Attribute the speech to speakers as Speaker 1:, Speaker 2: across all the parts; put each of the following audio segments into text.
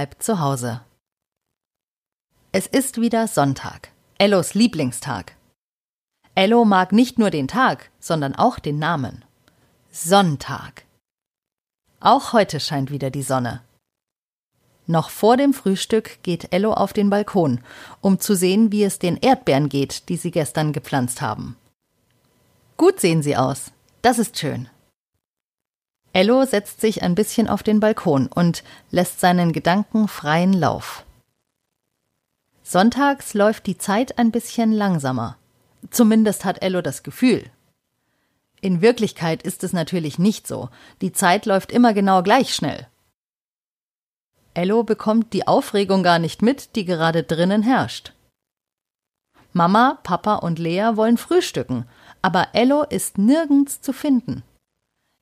Speaker 1: bleibt zu Hause. Es ist wieder Sonntag, Ellos Lieblingstag. Ello mag nicht nur den Tag, sondern auch den Namen. Sonntag. Auch heute scheint wieder die Sonne. Noch vor dem Frühstück geht Ello auf den Balkon, um zu sehen, wie es den Erdbeeren geht, die sie gestern gepflanzt haben. Gut sehen sie aus. Das ist schön. Ello setzt sich ein bisschen auf den Balkon und lässt seinen Gedanken freien Lauf. Sonntags läuft die Zeit ein bisschen langsamer. Zumindest hat Ello das Gefühl. In Wirklichkeit ist es natürlich nicht so. Die Zeit läuft immer genau gleich schnell. Ello bekommt die Aufregung gar nicht mit, die gerade drinnen herrscht. Mama, Papa und Lea wollen frühstücken, aber Ello ist nirgends zu finden.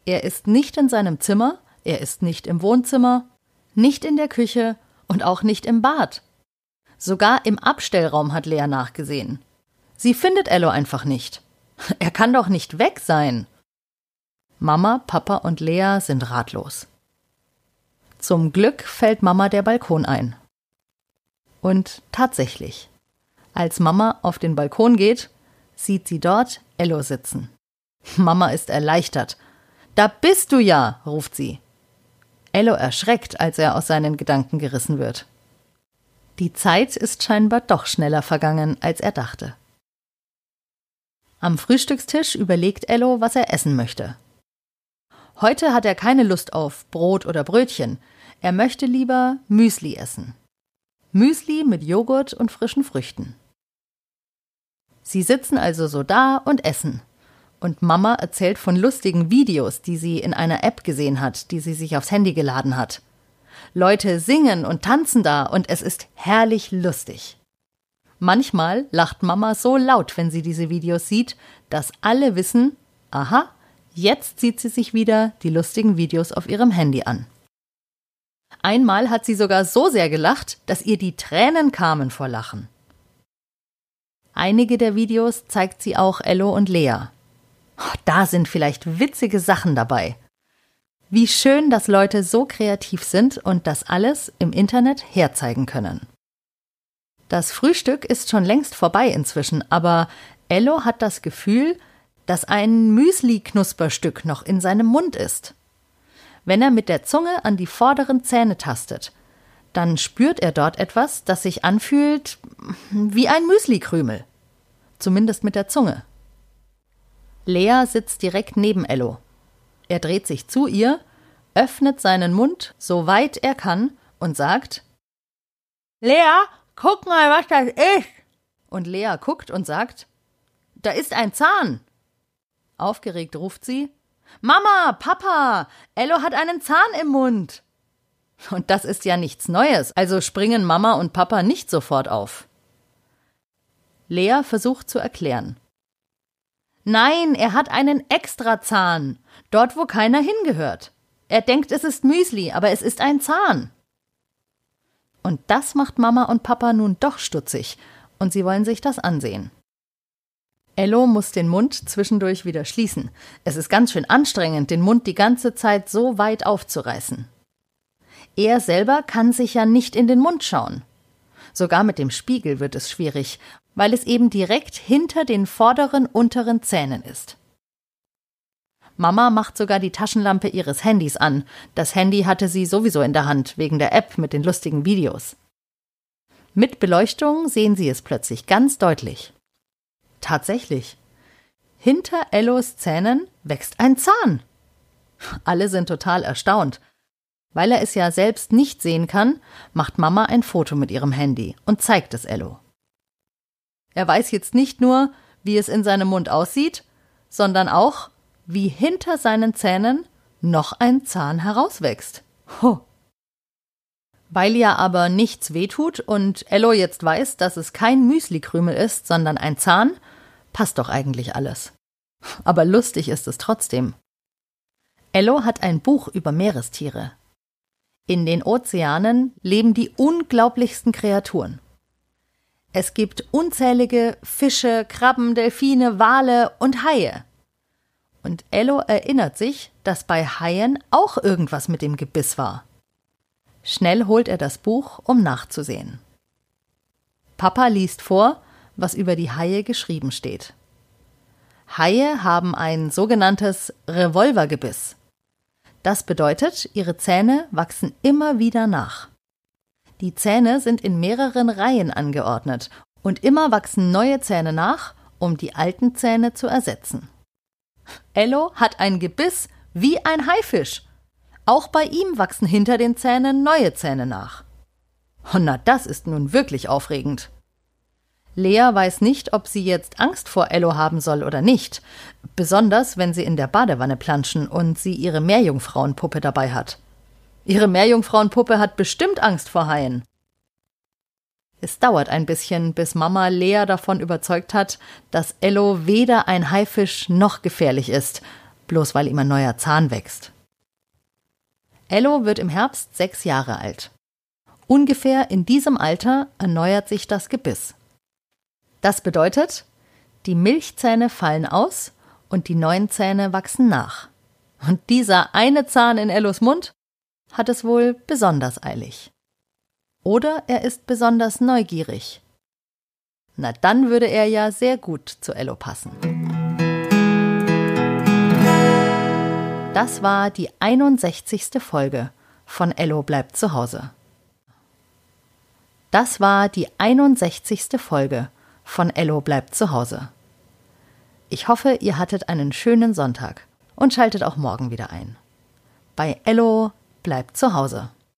Speaker 1: Er ist nicht in seinem Zimmer, er ist nicht im Wohnzimmer, nicht in der Küche und auch nicht im Bad. Sogar im Abstellraum hat Lea nachgesehen. Sie findet Ello einfach nicht. Er kann doch nicht weg sein. Mama, Papa und Lea sind ratlos. Zum Glück fällt Mama der Balkon ein. Und tatsächlich, als Mama auf den Balkon geht, sieht sie dort Ello sitzen. Mama ist erleichtert. Da bist du ja, ruft sie. Ello erschreckt, als er aus seinen Gedanken gerissen wird. Die Zeit ist scheinbar doch schneller vergangen, als er dachte. Am Frühstückstisch überlegt Ello, was er essen möchte. Heute hat er keine Lust auf Brot oder Brötchen. Er möchte lieber Müsli essen. Müsli mit Joghurt und frischen Früchten. Sie sitzen also so da und essen. Und Mama erzählt von lustigen Videos, die sie in einer App gesehen hat, die sie sich aufs Handy geladen hat. Leute singen und tanzen da und es ist herrlich lustig. Manchmal lacht Mama so laut, wenn sie diese Videos sieht, dass alle wissen, aha, jetzt sieht sie sich wieder die lustigen Videos auf ihrem Handy an. Einmal hat sie sogar so sehr gelacht, dass ihr die Tränen kamen vor Lachen. Einige der Videos zeigt sie auch Ello und Lea. Oh, da sind vielleicht witzige Sachen dabei. Wie schön, dass Leute so kreativ sind und das alles im Internet herzeigen können. Das Frühstück ist schon längst vorbei inzwischen, aber Ello hat das Gefühl, dass ein Müsli-Knusperstück noch in seinem Mund ist. Wenn er mit der Zunge an die vorderen Zähne tastet, dann spürt er dort etwas, das sich anfühlt wie ein Müslikrümel. Zumindest mit der Zunge. Lea sitzt direkt neben Ello. Er dreht sich zu ihr, öffnet seinen Mund so weit er kann und sagt Lea, Guck mal, was das ist. Und Lea guckt und sagt, da ist ein Zahn. Aufgeregt ruft sie, Mama, Papa, Ello hat einen Zahn im Mund. Und das ist ja nichts Neues, also springen Mama und Papa nicht sofort auf. Lea versucht zu erklären. Nein, er hat einen Extrazahn, dort wo keiner hingehört. Er denkt, es ist Müsli, aber es ist ein Zahn. Und das macht Mama und Papa nun doch stutzig, und sie wollen sich das ansehen. Ello muss den Mund zwischendurch wieder schließen. Es ist ganz schön anstrengend, den Mund die ganze Zeit so weit aufzureißen. Er selber kann sich ja nicht in den Mund schauen. Sogar mit dem Spiegel wird es schwierig, weil es eben direkt hinter den vorderen unteren Zähnen ist. Mama macht sogar die Taschenlampe ihres Handys an. Das Handy hatte sie sowieso in der Hand, wegen der App mit den lustigen Videos. Mit Beleuchtung sehen sie es plötzlich ganz deutlich. Tatsächlich. Hinter Ellos Zähnen wächst ein Zahn. Alle sind total erstaunt. Weil er es ja selbst nicht sehen kann, macht Mama ein Foto mit ihrem Handy und zeigt es Ello. Er weiß jetzt nicht nur, wie es in seinem Mund aussieht, sondern auch, wie hinter seinen Zähnen noch ein Zahn herauswächst. Ho. Weil ja aber nichts wehtut und Ello jetzt weiß, dass es kein Müslikrümel ist, sondern ein Zahn, passt doch eigentlich alles. Aber lustig ist es trotzdem. Ello hat ein Buch über Meerestiere. In den Ozeanen leben die unglaublichsten Kreaturen. Es gibt unzählige Fische, Krabben, Delfine, Wale und Haie. Und Ello erinnert sich, dass bei Haien auch irgendwas mit dem Gebiss war. Schnell holt er das Buch, um nachzusehen. Papa liest vor, was über die Haie geschrieben steht. Haie haben ein sogenanntes Revolvergebiss. Das bedeutet, ihre Zähne wachsen immer wieder nach. Die Zähne sind in mehreren Reihen angeordnet und immer wachsen neue Zähne nach, um die alten Zähne zu ersetzen. Ello hat ein Gebiss wie ein Haifisch. Auch bei ihm wachsen hinter den Zähnen neue Zähne nach. Oh, na, das ist nun wirklich aufregend. Lea weiß nicht, ob sie jetzt Angst vor Ello haben soll oder nicht, besonders wenn sie in der Badewanne planschen und sie ihre Meerjungfrauenpuppe dabei hat. Ihre Meerjungfrauenpuppe hat bestimmt Angst vor Haien. Es dauert ein bisschen, bis Mama Lea davon überzeugt hat, dass Ello weder ein Haifisch noch gefährlich ist, bloß weil ihm ein neuer Zahn wächst. Ello wird im Herbst sechs Jahre alt. Ungefähr in diesem Alter erneuert sich das Gebiss. Das bedeutet, die Milchzähne fallen aus und die neuen Zähne wachsen nach. Und dieser eine Zahn in Ellos Mund hat es wohl besonders eilig. Oder er ist besonders neugierig. Na dann würde er ja sehr gut zu Ello passen. Das war die 61. Folge von Ello bleibt zu Hause. Das war die 61. Folge von Ello bleibt zu Hause. Ich hoffe, ihr hattet einen schönen Sonntag und schaltet auch morgen wieder ein. Bei Ello bleibt zu Hause.